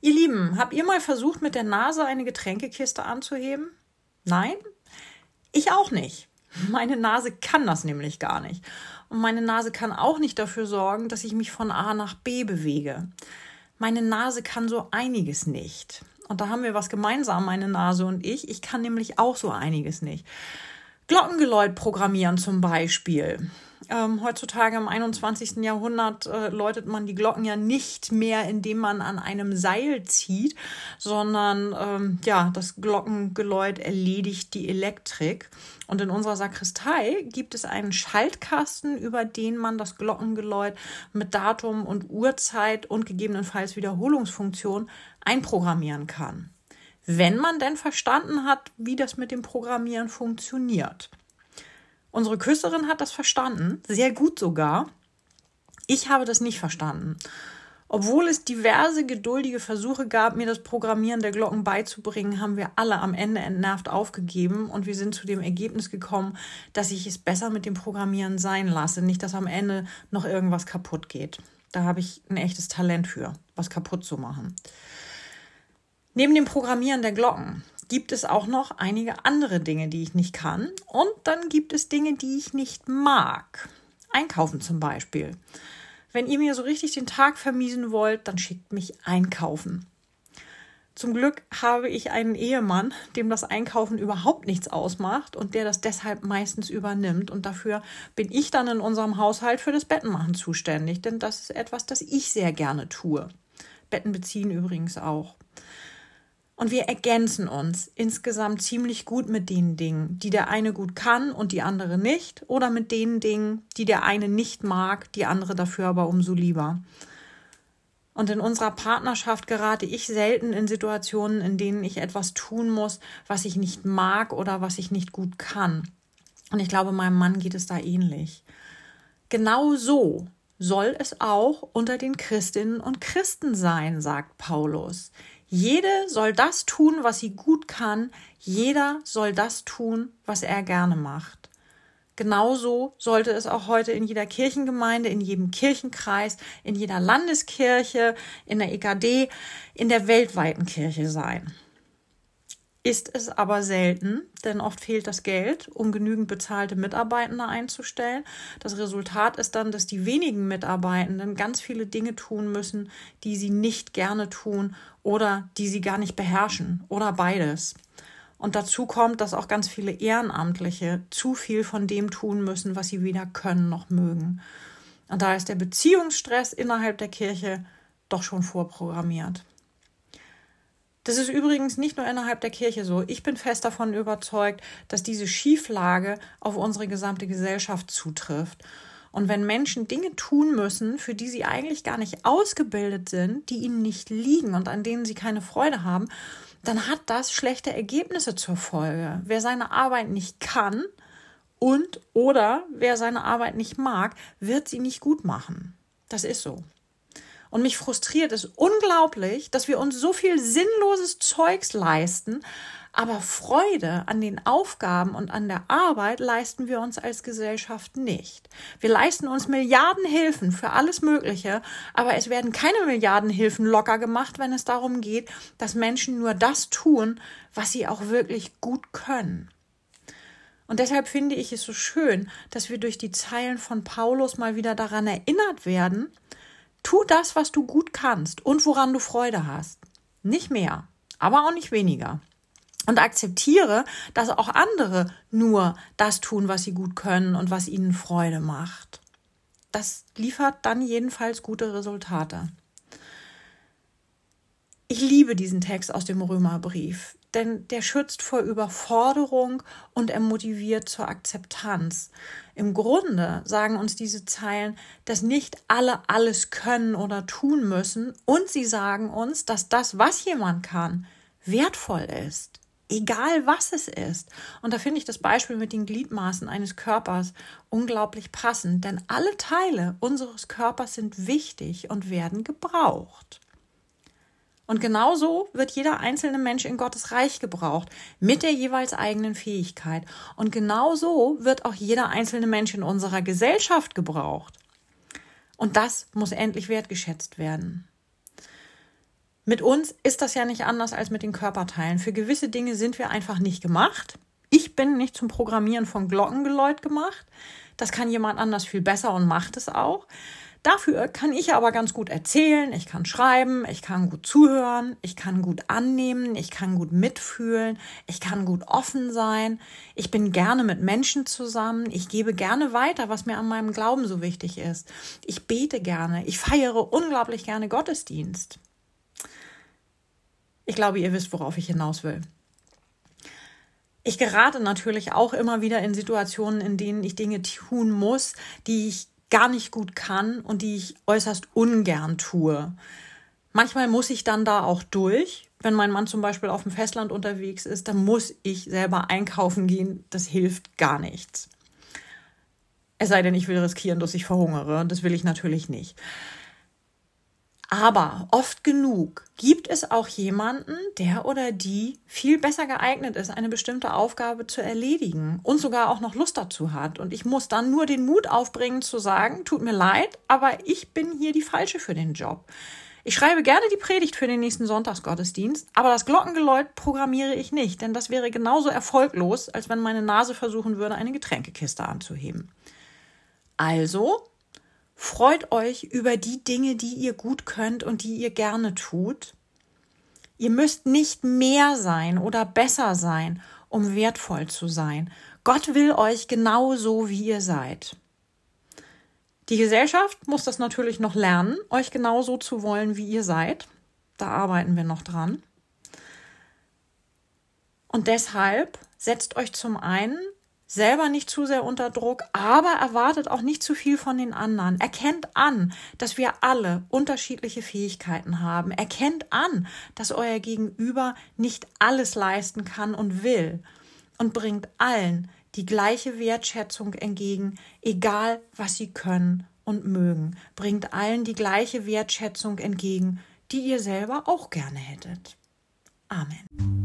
Ihr Lieben, habt ihr mal versucht, mit der Nase eine Getränkekiste anzuheben? Nein? Ich auch nicht. Meine Nase kann das nämlich gar nicht. Und meine Nase kann auch nicht dafür sorgen, dass ich mich von A nach B bewege. Meine Nase kann so einiges nicht. Und da haben wir was gemeinsam, meine Nase und ich. Ich kann nämlich auch so einiges nicht. Glockengeläut programmieren zum Beispiel. Ähm, heutzutage im 21. Jahrhundert äh, läutet man die Glocken ja nicht mehr, indem man an einem Seil zieht, sondern ähm, ja, das Glockengeläut erledigt die Elektrik. Und in unserer Sakristei gibt es einen Schaltkasten, über den man das Glockengeläut mit Datum und Uhrzeit und gegebenenfalls Wiederholungsfunktion einprogrammieren kann. Wenn man denn verstanden hat, wie das mit dem Programmieren funktioniert. Unsere Küsterin hat das verstanden, sehr gut sogar. Ich habe das nicht verstanden. Obwohl es diverse geduldige Versuche gab, mir das Programmieren der Glocken beizubringen, haben wir alle am Ende entnervt aufgegeben und wir sind zu dem Ergebnis gekommen, dass ich es besser mit dem Programmieren sein lasse, nicht dass am Ende noch irgendwas kaputt geht. Da habe ich ein echtes Talent für, was kaputt zu machen. Neben dem Programmieren der Glocken gibt es auch noch einige andere Dinge, die ich nicht kann. Und dann gibt es Dinge, die ich nicht mag. Einkaufen zum Beispiel. Wenn ihr mir so richtig den Tag vermiesen wollt, dann schickt mich einkaufen. Zum Glück habe ich einen Ehemann, dem das Einkaufen überhaupt nichts ausmacht und der das deshalb meistens übernimmt. Und dafür bin ich dann in unserem Haushalt für das Bettenmachen zuständig, denn das ist etwas, das ich sehr gerne tue. Betten beziehen übrigens auch. Und wir ergänzen uns insgesamt ziemlich gut mit den Dingen, die der eine gut kann und die andere nicht, oder mit den Dingen, die der eine nicht mag, die andere dafür aber umso lieber. Und in unserer Partnerschaft gerate ich selten in Situationen, in denen ich etwas tun muss, was ich nicht mag oder was ich nicht gut kann. Und ich glaube, meinem Mann geht es da ähnlich. Genau so soll es auch unter den Christinnen und Christen sein, sagt Paulus. Jede soll das tun, was sie gut kann. Jeder soll das tun, was er gerne macht. Genauso sollte es auch heute in jeder Kirchengemeinde, in jedem Kirchenkreis, in jeder Landeskirche, in der EKD, in der weltweiten Kirche sein ist es aber selten, denn oft fehlt das Geld, um genügend bezahlte Mitarbeitende einzustellen. Das Resultat ist dann, dass die wenigen Mitarbeitenden ganz viele Dinge tun müssen, die sie nicht gerne tun oder die sie gar nicht beherrschen oder beides. Und dazu kommt, dass auch ganz viele Ehrenamtliche zu viel von dem tun müssen, was sie weder können noch mögen. Und da ist der Beziehungsstress innerhalb der Kirche doch schon vorprogrammiert. Das ist übrigens nicht nur innerhalb der Kirche so. Ich bin fest davon überzeugt, dass diese Schieflage auf unsere gesamte Gesellschaft zutrifft. Und wenn Menschen Dinge tun müssen, für die sie eigentlich gar nicht ausgebildet sind, die ihnen nicht liegen und an denen sie keine Freude haben, dann hat das schlechte Ergebnisse zur Folge. Wer seine Arbeit nicht kann und oder wer seine Arbeit nicht mag, wird sie nicht gut machen. Das ist so. Und mich frustriert es unglaublich, dass wir uns so viel sinnloses Zeugs leisten, aber Freude an den Aufgaben und an der Arbeit leisten wir uns als Gesellschaft nicht. Wir leisten uns Milliardenhilfen für alles Mögliche, aber es werden keine Milliardenhilfen locker gemacht, wenn es darum geht, dass Menschen nur das tun, was sie auch wirklich gut können. Und deshalb finde ich es so schön, dass wir durch die Zeilen von Paulus mal wieder daran erinnert werden, Tu das, was du gut kannst und woran du Freude hast. Nicht mehr, aber auch nicht weniger. Und akzeptiere, dass auch andere nur das tun, was sie gut können und was ihnen Freude macht. Das liefert dann jedenfalls gute Resultate. Ich liebe diesen Text aus dem Römerbrief denn der schützt vor Überforderung und er motiviert zur Akzeptanz. Im Grunde sagen uns diese Zeilen, dass nicht alle alles können oder tun müssen und sie sagen uns, dass das, was jemand kann, wertvoll ist. Egal was es ist. Und da finde ich das Beispiel mit den Gliedmaßen eines Körpers unglaublich passend, denn alle Teile unseres Körpers sind wichtig und werden gebraucht. Und genauso wird jeder einzelne Mensch in Gottes Reich gebraucht, mit der jeweils eigenen Fähigkeit. Und genauso wird auch jeder einzelne Mensch in unserer Gesellschaft gebraucht. Und das muss endlich wertgeschätzt werden. Mit uns ist das ja nicht anders als mit den Körperteilen. Für gewisse Dinge sind wir einfach nicht gemacht. Ich bin nicht zum Programmieren von Glockengeläut gemacht. Das kann jemand anders viel besser und macht es auch. Dafür kann ich aber ganz gut erzählen, ich kann schreiben, ich kann gut zuhören, ich kann gut annehmen, ich kann gut mitfühlen, ich kann gut offen sein, ich bin gerne mit Menschen zusammen, ich gebe gerne weiter, was mir an meinem Glauben so wichtig ist. Ich bete gerne, ich feiere unglaublich gerne Gottesdienst. Ich glaube, ihr wisst, worauf ich hinaus will. Ich gerate natürlich auch immer wieder in Situationen, in denen ich Dinge tun muss, die ich gar nicht gut kann und die ich äußerst ungern tue. Manchmal muss ich dann da auch durch. Wenn mein Mann zum Beispiel auf dem Festland unterwegs ist, dann muss ich selber einkaufen gehen. Das hilft gar nichts. Es sei denn, ich will riskieren, dass ich verhungere. Das will ich natürlich nicht. Aber oft genug gibt es auch jemanden, der oder die viel besser geeignet ist, eine bestimmte Aufgabe zu erledigen und sogar auch noch Lust dazu hat. Und ich muss dann nur den Mut aufbringen zu sagen, tut mir leid, aber ich bin hier die Falsche für den Job. Ich schreibe gerne die Predigt für den nächsten Sonntagsgottesdienst, aber das Glockengeläut programmiere ich nicht, denn das wäre genauso erfolglos, als wenn meine Nase versuchen würde, eine Getränkekiste anzuheben. Also Freut euch über die Dinge, die ihr gut könnt und die ihr gerne tut. Ihr müsst nicht mehr sein oder besser sein, um wertvoll zu sein. Gott will euch genau so, wie ihr seid. Die Gesellschaft muss das natürlich noch lernen, euch genauso zu wollen, wie ihr seid. Da arbeiten wir noch dran. Und deshalb setzt euch zum einen selber nicht zu sehr unter Druck, aber erwartet auch nicht zu viel von den anderen. Erkennt an, dass wir alle unterschiedliche Fähigkeiten haben. Erkennt an, dass euer Gegenüber nicht alles leisten kann und will. Und bringt allen die gleiche Wertschätzung entgegen, egal was sie können und mögen. Bringt allen die gleiche Wertschätzung entgegen, die ihr selber auch gerne hättet. Amen.